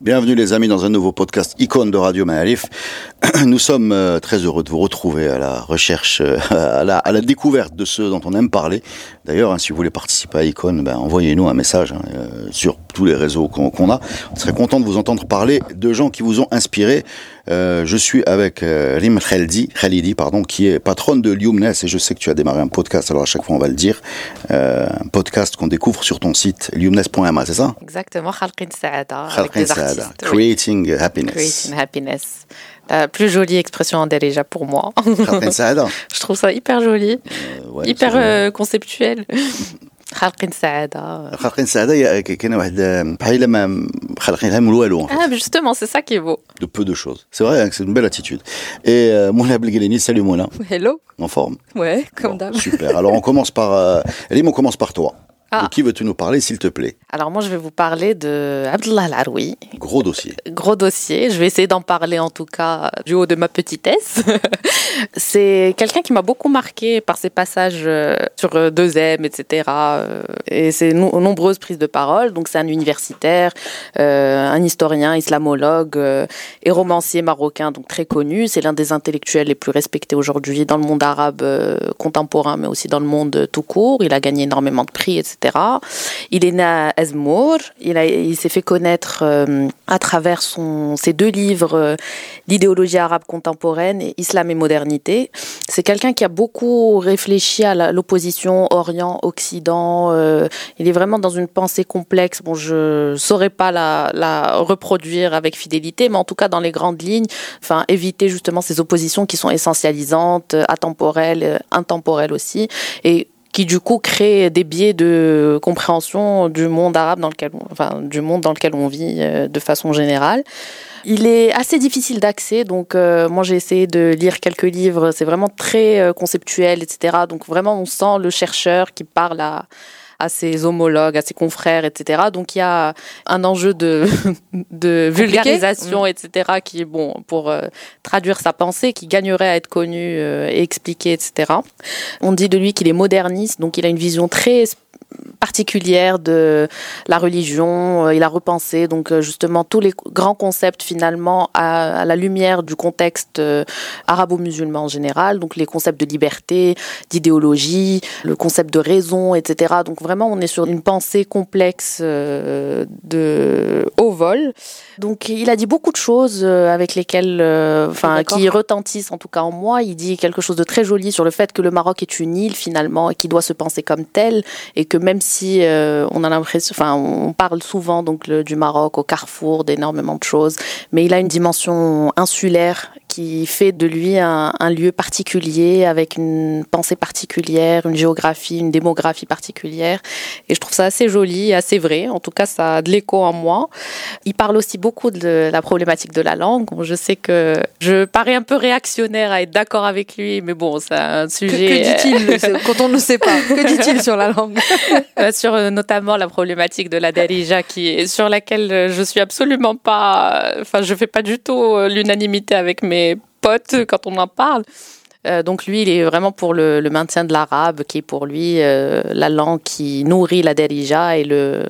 Bienvenue les amis dans un nouveau podcast icône de Radio Maalif. Nous sommes euh, très heureux de vous retrouver à la recherche, euh, à la, découverte de ceux dont on aime parler. D'ailleurs, hein, si vous voulez participer à Icône, ben, envoyez-nous un message hein, euh, sur tous les réseaux qu'on qu'on a. On serait content de vous entendre parler de gens qui vous ont inspiré. Euh, je suis avec euh, Rim Khalidi, Khalidi, pardon, qui est patronne de Lumnes et je sais que tu as démarré un podcast. Alors à chaque fois, on va le dire, euh, un podcast qu'on découvre sur ton site lumnes.ma, c'est ça? Exactement, Khalqin Saada. Khalqin Saada, oui. Creating Happiness. Creating happiness. La plus jolie expression en déjà pour moi. Khalqin Saada. Je trouve ça hyper joli, ouais, hyper conceptuel. Khalqin Saada. خلقين سعادة يا- ك- كان واحد بحال ما خلقينها من والو en fait, Ah, mais justement, c'est ça qui est beau. de peu de choses. C'est vrai hein, que c'est une belle attitude. Et euh, Mouna Belgeleni, salut Mouna, Hello. en forme. Ouais, comme Bon, d'hab. Super. Alors on commence par euh, Elim, on commence par toi. Ah. De qui veux-tu nous parler, s'il te plaît? Alors moi, je vais vous parler de Abdullah Al-Aroui. Gros dossier. Gros dossier. Je vais essayer d'en parler en tout cas du haut de ma petitesse. c'est quelqu'un qui m'a beaucoup marqué par ses passages euh, sur euh, 2M, etc. euh, Et ses no- nombreuses prises de parole. Donc c'est un universitaire, euh, un historien, islamologue euh, et romancier marocain, donc très connu. C'est l'un des intellectuels les plus respectés aujourd'hui dans le monde arabe euh, contemporain, mais aussi dans le monde tout court. Il a gagné énormément de prix, etc. Il est né à Ezmour. Il, s'est fait connaître euh, à travers ses deux livres, euh, L'idéologie arabe contemporaine et Islam et modernité. C'est quelqu'un qui a beaucoup réfléchi à l'opposition Orient-Occident. euh, il est vraiment dans une pensée complexe. Bon, je saurais pas la, reproduire avec fidélité, mais en tout cas dans les grandes lignes, enfin éviter justement ces oppositions qui sont essentialisantes, euh, atemporelles, intemporelles aussi, et qui du coup créent des biais de compréhension du monde arabe dans lequel, on- enfin du monde dans lequel on vit euh, de façon générale. Il est assez difficile d'accès, donc euh, moi j'ai essayé de lire quelques livres. C'est vraiment très euh, conceptuel, etc. Donc vraiment on sent le chercheur qui parle à à ses homologues, à ses confrères, etc. Donc il y a un enjeu de, de vulgarisation, etc. qui est bon pour euh, traduire sa pensée, qui gagnerait à être connu euh, et expliqué, etc. On dit de lui qu'il est moderniste, donc il a une vision très particulière de la religion. Euh, Il a repensé donc euh, justement tous les grands concepts finalement à, à la lumière du contexte euh, arabo-musulman en général, donc les concepts de liberté, d'idéologie, le concept de raison, etc. Donc vraiment on est sur une pensée complexe de haut vol. Donc il a dit beaucoup de choses avec lesquelles, enfin, qui retentissent en tout cas en moi. Il dit quelque chose de très joli sur le fait que le Maroc est une île finalement et qui doit se penser comme tel et que même si euh, on a l'impression, on parle souvent donc du Maroc au carrefour d'énormément de choses, mais il a une dimension insulaire qui fait de lui un, un lieu particulier avec une pensée particulière, une géographie, une démographie particulière. Et je trouve ça assez joli, assez vrai. En tout cas, ça a de l'écho en moi. Il parle aussi beaucoup de la problématique de la langue. Bon, je sais que je parais un peu réactionnaire à être d'accord avec lui, mais bon, c'est un Que, sujet. que dit-il c'est- quand on ne sait pas? Que dit-il sur la langue? Euh, sur euh, notamment la problématique de la Darija qui est sur laquelle euh, je suis absolument pas euh, enfin je fais pas du tout euh, l'unanimité avec mes potes quand on en parle. Euh, donc lui, il est vraiment pour le, maintien de l'arabe, qui est pour lui euh, la langue qui nourrit la Darija et le,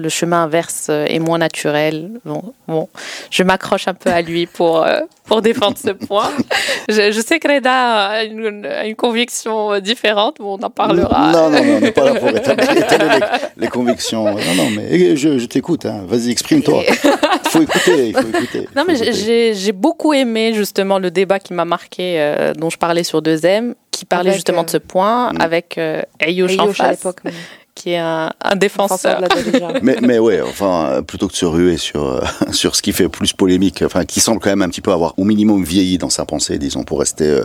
le chemin inverse euh, est moins naturel. Bon, bon je m'accroche un peu à lui pour, euh, pour défendre ce point. Je, je sais que Reda a une, conviction euh, différente, mais on en parlera. Non, non, non, on n'est pas là pour établir, les, les convictions? Non, non, mais je, je t'écoute. Hein. Vas-y, exprime-toi. Il faut écouter, il faut écouter. Non, mais Faut j'ai- beaucoup aimé justement le débat qui m'a marqué, euh, dont je parlais sur 2M, qui parlait Avec, justement euh, de ce point, Mm. avec euh, Ayouch en à face, l'époque. mais- qui est un, un Défenseur défenseur. de la Darija. mais, mais ouais, enfin, euh, plutôt que de se ruer sur, euh, sur ce qui fait plus polémique, enfin, qui semble quand même un petit peu avoir au minimum vieilli dans sa pensée, disons, pour rester, euh,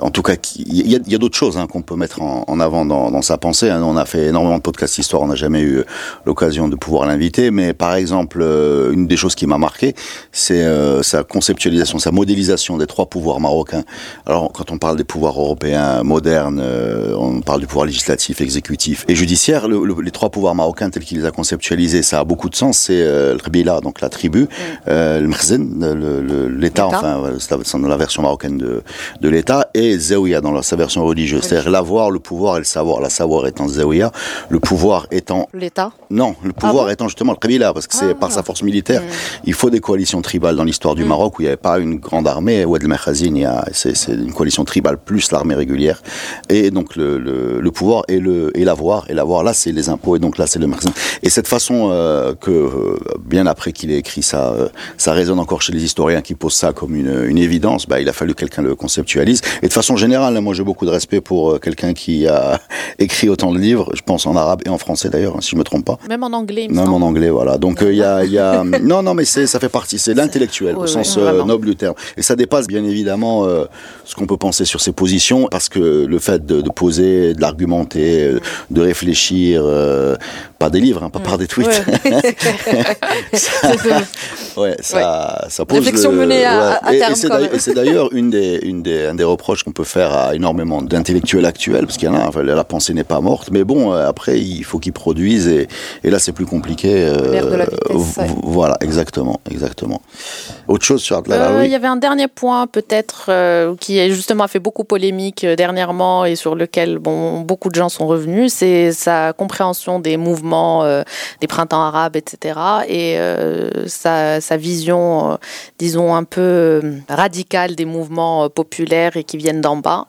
en tout cas, il y a, il y a d'autres choses hein, qu'on peut mettre en, en avant dans, dans sa pensée. hein. On a fait énormément de podcasts histoire, on n'a jamais eu l'occasion de pouvoir l'inviter, mais par exemple, euh, une des choses qui m'a marqué, c'est euh, sa conceptualisation, sa modélisation des trois pouvoirs marocains. Alors, quand on parle des pouvoirs européens modernes, euh, on parle du pouvoir législatif, exécutif et judiciaire. Le- le- les trois pouvoirs marocains tels qu'il les a conceptualisés, ça a beaucoup de sens. C'est euh, le Rbila, donc la tribu, euh, le Mkhzen, l'État, enfin, c'est la, c'est dans la version marocaine de, de l'État, et Zawiya dans la- sa version religieuse. C'est-à-dire l'avoir, le pouvoir et le savoir. La savoir étant Zawiya, le pouvoir étant L'État. non, le pouvoir bon étant justement le Kabila, parce que c'est par sa force militaire. Il faut des coalitions tribales dans l'histoire du Maroc où il n'y avait pas une grande armée. Oued el a- c'est c'est une coalition tribale plus l'armée régulière. Et donc le, le, le pouvoir et le et l'avoir et l'avoir là c'est les impôts et donc là c'est le Mekhazin. Et cette façon euh, que euh, bien après qu'il ait écrit ça, euh, ça résonne encore chez les historiens qui posent ça comme une, une évidence. Bah, il a fallu que quelqu'un le conceptualise. Et de façon générale, là, moi j'ai beaucoup de respect pour quelqu'un qui a écrit autant de livres. Je pense en arabe et en français d'ailleurs, hein, si je me trompe pas. Même en anglais, Même en anglais, voilà. Donc il y a, il y a, non, non, mais c'est, ça fait partie. C'est l'intellectuel Oui, au sens noble du terme. Et ça dépasse bien évidemment ce qu'on peut penser sur ses positions, parce que le fait de, de poser, de l'argumenter, de réfléchir, euh, pas des livres, hein, pas par des tweets. ça, ouais, ça, ça pose. Réflexion le- menée à- ouais. à Et- terme, Et c'est d'ailleurs- une des, une des, un des reproches qu'on peut faire à énormément d'intellectuels actuels, parce qu'il y en a. enfin, la pensée n'est pas morte, mais bon, euh, après il faut qu'ils produisent, et, et là c'est plus compliqué. euh, L'ère de la vitesse. Voilà, exactement, exactement. Autre chose sur Euh, Abdallah Il y avait un dernier point peut-être euh, qui a justement a fait beaucoup polémique euh, dernièrement et sur lequel bon, beaucoup de gens sont revenus, c'est compréhension des mouvements, euh, des printemps arabes, etc. Et euh, sa, vision, euh, disons, un peu radicale des mouvements populaires et qui viennent d'en bas.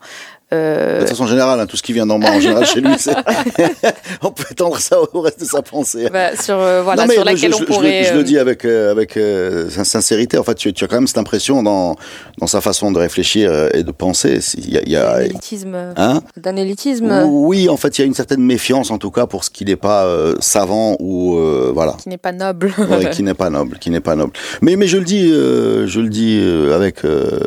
Euh, De façon générale, hein, tout ce qui vient d'en bas, en général, chez lui, on peut étendre ça au reste de sa pensée. bah, sur euh, voilà Non, mais sur je- laquelle je, on je- pourrait. je le euh, dis avec euh, avec euh, sin- sincérité. En fait, tu, tu as quand même cette impression dans dans sa façon de réfléchir et de penser. Il y a, il y a- Un élitisme. hein D'un élitisme. Oui, en fait, il y a une certaine méfiance, en tout cas, pour ce qui n'est pas savant ou voilà, qui n'est pas noble. Ouais, qui n'est pas noble, qui n'est pas noble. Mais mais je le dis, je le dis avec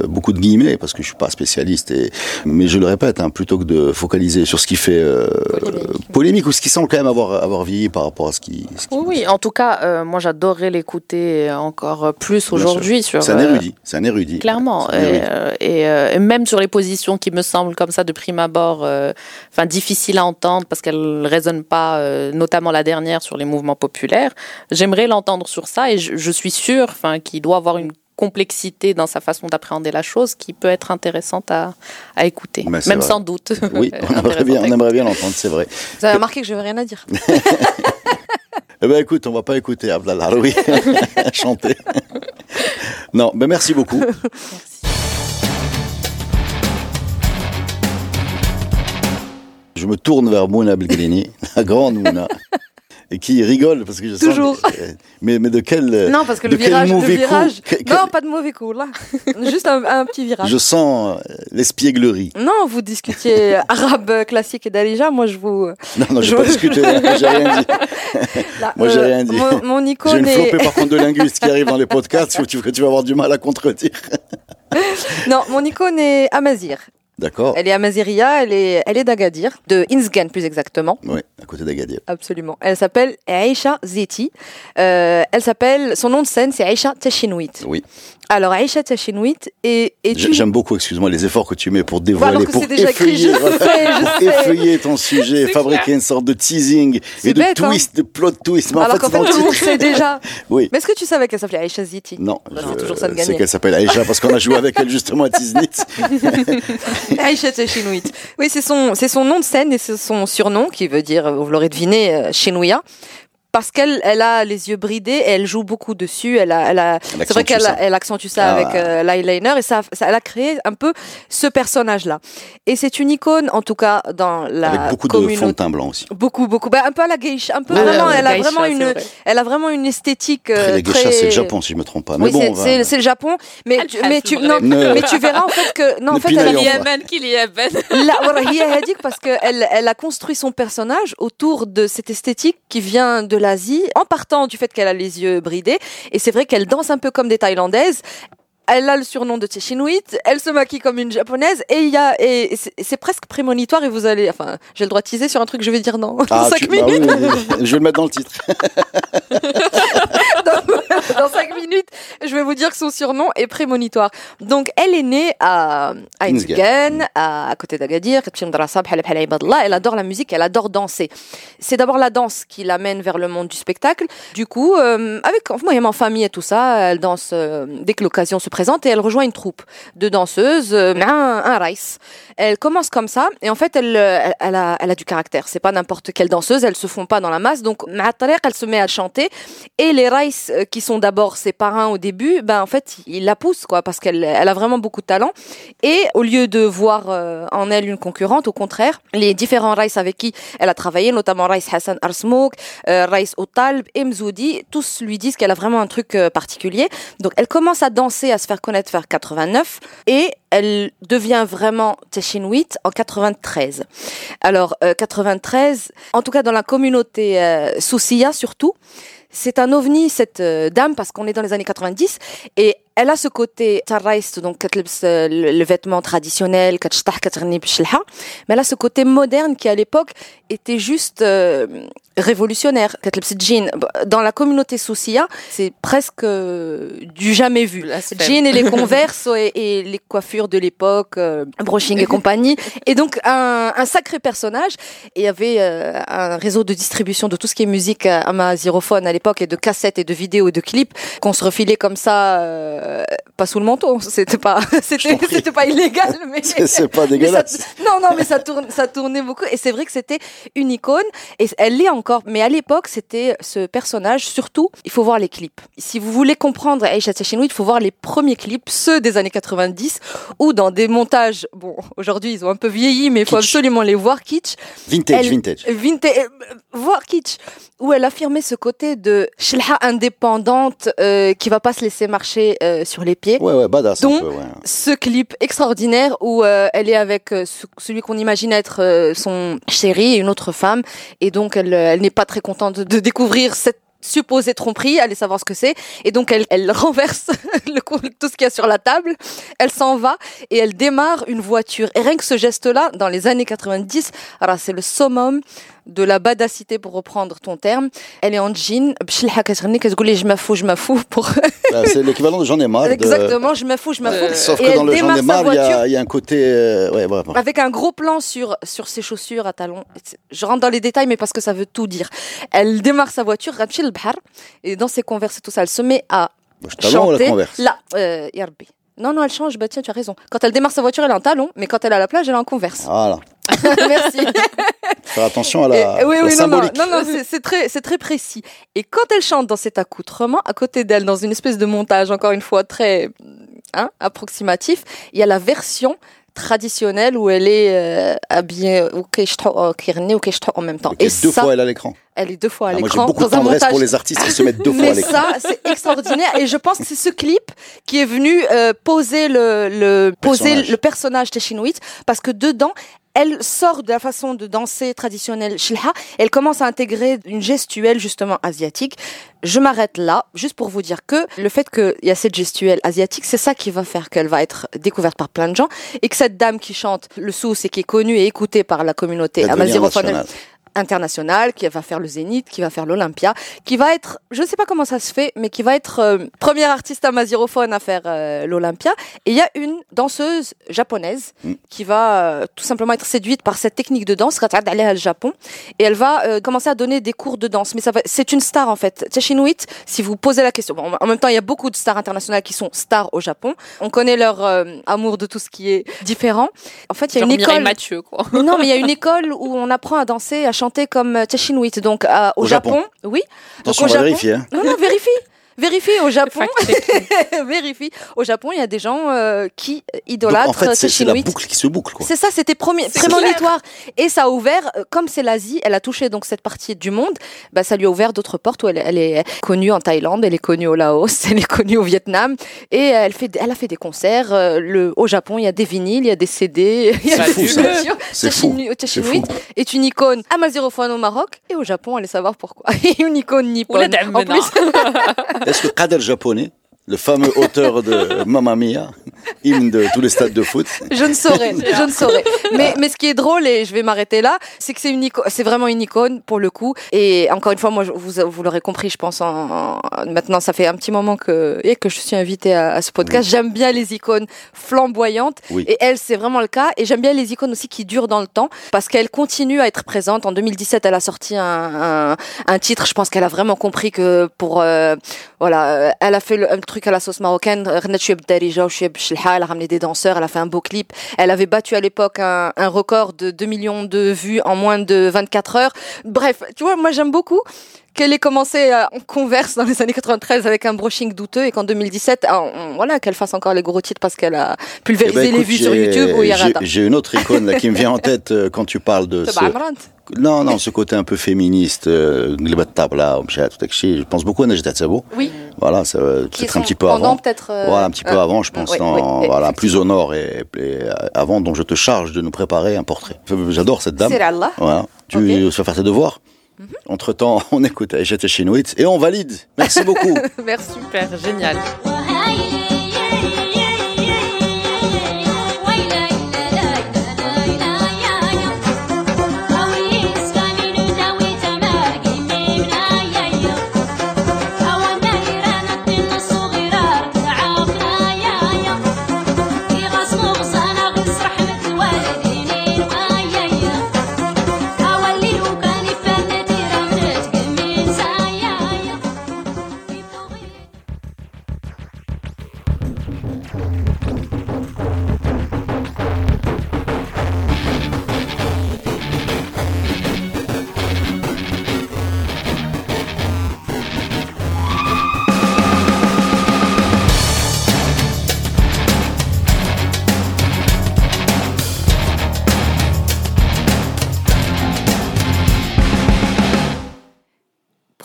beaucoup de guillemets parce que je suis pas spécialiste. Et mais je le répète, hein, plutôt que de focaliser sur ce qui fait euh, Polémique. polémique ou ce qui semble quand même avoir avoir vieilli par rapport à ce qui. ce qui- Oui, en tout cas, euh, moi j'adorerais l'écouter encore plus aujourd'hui sur. C'est un euh, érudit, c'est un érudit. Clairement, un et, érudit. et, et même sur les positions qui me semblent comme ça de prime abord, enfin difficiles à entendre parce qu'elles résonnent pas, notamment la dernière sur les mouvements populaires. J'aimerais l'entendre sur ça et je, je suis sûre, qu'il doit avoir une complexité dans sa façon d'appréhender la chose qui peut être intéressante à, à écouter, même vrai. sans doute. Oui, on aimerait bien, on aimerait bien l'entendre, c'est vrai. Vous avez remarqué que je n'avais rien à dire. Eh ben écoute, on va pas écouter Abdallah oui, chanter. Non, ben merci beaucoup. Je me tourne vers Mouna Belgrini, la grande Mouna, et qui rigole parce que je sens Toujours. que- mais, mais de quel Non, parce que de le virage, coup virage. Que- Non, pas de mauvais coup, là. Juste un, un petit virage. Je sens euh, l'espièglerie. Non, vous discutiez arabe classique et d'Alija. Moi, je vous. Non, non, Je- pas discuté, hein, j'ai rien dit. là, Moi, j'ai rien dit. Mon, mon J'ai icône une est. flopée par contre de linguistes qui arrivent dans les podcasts où tu, que tu vas avoir du mal à contredire. Non, mon icône est Amazir. D'accord Elle est Amaziria, elle est, elle est d'Agadir, de Inzgan plus exactement. Oui, à côté d'Agadir. Absolument. Elle s'appelle Aisha Zeti. Euh, elle s'appelle, son nom de scène, c'est Aisha Tachinouit. Oui. Alors, Aisha Tachinouit est, est une- J'aime beaucoup, excuse-moi, les efforts que tu mets pour dévoiler, pour écrit, effeuiller, je voilà, sais, je pour sais. effeuiller ton sujet, fabriquer clair. une sorte de teasing et de bête, hein. twist, de plot twist. Mais en Alors fait, qu'en fait, tout le monde sait déjà. Oui. Mais est-ce que tu savais qu'elle s'appelait Aisha Ziti Non, Bah, je c'est toujours ça de sais gagner. qu'elle s'appelle Aïcha parce qu'on a joué avec elle justement à Tiznit. Oui, c'est son, c'est son nom de scène et c'est son surnom qui veut dire, vous l'aurez deviné, euh, Chenouia parce qu'elle elle a les yeux bridés et elle joue beaucoup dessus. Elle a, elle a c'est vrai qu'elle accentue ça ah avec euh, l'eyeliner et ça, elle a créé un peu ce personnage-là. Et c'est une icône, en tout cas dans la avec beaucoup de fond de teint blanc aussi. Beaucoup, beaucoup. Bah, un peu à la geisha, un peu ouais, vraiment. Elle a vraiment une, vrai. elle a vraiment une esthétique. Euh, la geisha, c'est le Japon, si je ne me trompe pas. Mais oui, bon, c'est le Japon, mais tu, mais tu, non, mais tu verras en fait que non, en fait, elle est parce que elle, elle a construit son personnage autour de cette esthétique qui vient de l'Asie, en partant du fait qu'elle a les yeux bridés. Et c'est vrai qu'elle danse un peu comme des Thaïlandaises. Elle a le surnom de Chinoït, elle se maquille comme une japonaise et il y a et c'est- presque prémonitoire et vous allez enfin j'ai le droit de teaser sur un truc que je vais dire dans Ah, 5 tu- bah minutes oui. je vais le mettre dans le titre. minutes, je vais vous dire que son surnom est prémonitoire. Donc, elle est née à, à à, côté d'Agadir. Elle adore la musique, elle adore danser. C'est d'abord la danse qui l'amène vers le monde du spectacle. Du coup, euh, avec moyen en famille et tout ça, elle danse euh, dès que l'occasion se présente et elle rejoint une troupe de danseuses, euh, un, un rice. Elle commence comme ça et en fait, euh, elle, a, du caractère. C'est pas n'importe quelle danseuse, elles se font pas dans la masse. Donc, elle se met à chanter et les rice euh, qui sont d'abord ses parrains au début ben en fait ils la poussent quoi parce qu'elle elle a vraiment beaucoup de talent et au lieu de voir euh, en elle une concurrente, au contraire, les différents Rice avec qui elle a travaillé, notamment Rice Hassan Arsmouk, euh, Rice Otalb et Mzoudi, tous lui disent qu'elle a vraiment un truc euh, particulier. Donc elle commence à danser, à se faire connaître vers 89 et elle devient vraiment Teshinwit en 93. Alors euh, 93, en tout cas dans la communauté euh, Soussiya surtout, c'est un ovni cette euh, dame parce qu'on est dans les années 90 et elle a ce côté taraïste donc euh, le vêtement traditionnel mais elle a ce côté moderne qui à l'époque était juste euh, révolutionnaire dans la communauté soucia c'est presque euh, du jamais vu. Jean et les converses et, les coiffures de l'époque euh, brushing et compagnie. Et donc un, un sacré personnage. Et il y avait euh, un réseau de distribution de tout ce qui est musique à ma xyrophone à l'époque et de cassettes et de vidéos et de clips qu'on se refilait comme ça euh, pas sous le menton c'était pas c'était pas illégal mais C'est pas ça- dégueulasse. non, non, mais ça, tourne, ça tournait beaucoup. Et c'est vrai que c'était une icône. Et elle l'est encore. Mais à l'époque, c'était ce personnage. Surtout, il faut voir les clips. Si vous voulez comprendre Aisha Tchinoui, il faut voir les premiers clips, ceux des années 90, où dans des montages, bon, aujourd'hui, ils ont un peu vieilli, mais il faut absolument les voir kitsch. Vintage, Elle- vintage. Vintage, euh, voir kitsch, où elle affirmait ce côté de shlha indépendante euh, qui va pas se laisser marcher euh, sur les pieds. Ouais, ouais, badass Donc, un peu, ouais. ce clip extraordinaire où euh, elle est avec euh, ce- celui qu'on imagine être euh, son chéri et une autre femme. Et donc elle, euh, elle n'est pas très contente de, découvrir cette supposée tromperie, allez savoir ce que c'est. Et donc elle, elle renverse le, tout ce qu'il y a sur la table, elle s'en va et elle démarre une voiture. Et rien que ce geste-là dans les années 90, alors c'est le summum de la badacité pour reprendre ton terme. Elle est en jean. Je me fous, je me fous. Bah, c'est l'équivalent de j'en ai marre. Exactement, je me fous, je me fous. Sauf que dans le j'en ai marre, il y, a un côté. Euh, ouais. Avec un gros plan sur, sur ses chaussures à talons. Je rentre dans les détails, mais parce que ça veut tout dire. Elle démarre sa voiture, et dans ses converses et tout ça, elle se met à. Bah, chanter. Ou la converse Là, euh, non, non, elle change, bah tiens, tu as raison. Quand elle démarre sa voiture, elle est en talon, mais quand elle est à la plage, elle est en converse. Voilà. Merci. Faire attention à la, Et- oui, la oui, non, non, symbolique. non, non, c'est- très, c'est très précis. Et quand elle chante dans cet accoutrement, à côté d'elle, dans une espèce de montage, encore une fois, très hein, approximatif, il y a la version traditionnelle où elle est euh, habillée au keshto- au kirni, au en même temps. Et deux ça, fois elle à l'écran. Elle est deux fois à Ah, l'écran beaucoup de dans un montage. pour les artistes qui se mettent deux fois à Mais l'écran. ça, c'est extraordinaire. Et je pense que c'est ce clip qui est venu euh, poser le, le poser Personnage. le personnage Teshinouit parce que dedans, elle sort de la façon de danser traditionnelle shilha. Elle commence à intégrer une gestuelle justement asiatique. Je m'arrête là, juste pour vous dire que le fait qu'il y a cette gestuelle asiatique, c'est ça qui va faire qu'elle va être découverte par plein de gens et que cette dame qui chante le sous et qui est connue et écoutée par la communauté amazirophone. International, qui va faire le Zénith, qui va faire l'Olympia, qui va être, je ne sais pas comment ça se fait, mais qui va être euh, première artiste amazirophone à faire euh, l'Olympia. Et il y a une danseuse japonaise Mm. qui va euh, tout simplement être séduite par cette technique de danse, Aleh le Japon, et elle va euh, commencer à donner des cours de danse. Mais ça va- c'est une star en fait. Teshinuit, si vous posez la question, bon, en même temps il y a beaucoup de stars internationales qui sont stars au Japon. On connaît leur euh, amour de tout ce qui est différent. En fait, il y a Genre une Mireille école. Mathieu, quoi. Mais non, mais il y a une école où on apprend à danser, à chanté comme euh, Chashinuit. Donc euh, au, Au Japon. Japon, oui. Attention, on au va Japon- vérifier. hein. Non, non, vérifie. Vérifie au Japon. Vérifie. Au Japon, il y a des gens euh, qui Donc, idolâtrent en fait, c'est c'est la boucle qui se boucle. C'est ça, c'était prémonitoire. Et ça a ouvert, euh, comme c'est l'Asie, elle a touché donc cette partie du monde, bah, ça lui a ouvert d'autres portes où elle, elle est connue en Thaïlande, elle est connue au Laos, elle est connue au Vietnam. Et elle, fait, elle a fait des concerts. euh, le, au Japon, il y a des vinyles, il y a des CD, il y a C'est des fou. C'est est une icône amazighophone au Maroc et au Japon, allez savoir pourquoi. une icône nippone. En plus, Est-ce que Kader japonais, le fameux auteur de Mamma Mia, hymne de tous les stades de foot, Je ne saurais, je ne saurais. Mais, mais ce qui est drôle, et je vais m'arrêter là, c'est que c'est une c'est vraiment une icône pour le coup. Et encore une fois, moi, vous, vous l'aurez compris, je pense, en, en- maintenant, ça fait un petit moment que, et que je suis invitée à, à ce podcast. J'aime bien les icônes flamboyantes. Oui. Et elle, c'est vraiment le cas. Et j'aime bien les icônes aussi qui durent dans le temps parce qu'elle continue à être présente. En 2017, elle a sorti un, un, un titre. Je pense qu'elle a vraiment compris que pour, euh, voilà, euh, elle a fait le, truc à la sauce marocaine. Elle a ramené des danseurs. Elle a fait un beau clip. Elle avait battu à l'époque un, un record de 2 millions de vues en moins de 24 heures. Bref, tu vois, moi j'aime beaucoup qu'elle ait commencé euh, en converse dans les années 93 avec un brushing douteux et qu'en 2017, ah, on- voilà, qu'elle fasse encore les gros titres parce qu'elle a Eh pulvérisé ben, les vues sur YouTube ou j'ai- une autre icône là, qui me vient en tête euh, quand tu parles de ce... Non, non, ce côté un peu féministe, euh, Takchi, je pense beaucoup à Najda Tsabo. Oui. Voilà, peut-être un petit peu avant. peut-être. euh, Voilà, un petit peu euh, avant, je pense, dans- voilà, plus au nord et, et, avant, dont je te charge de nous préparer un portrait. J'adore cette dame. C'est Allah. Voilà. Tu vas faire tes devoirs? Entre temps, on écoute Aïcha Chinoït et on valide. Merci beaucoup. Super, génial.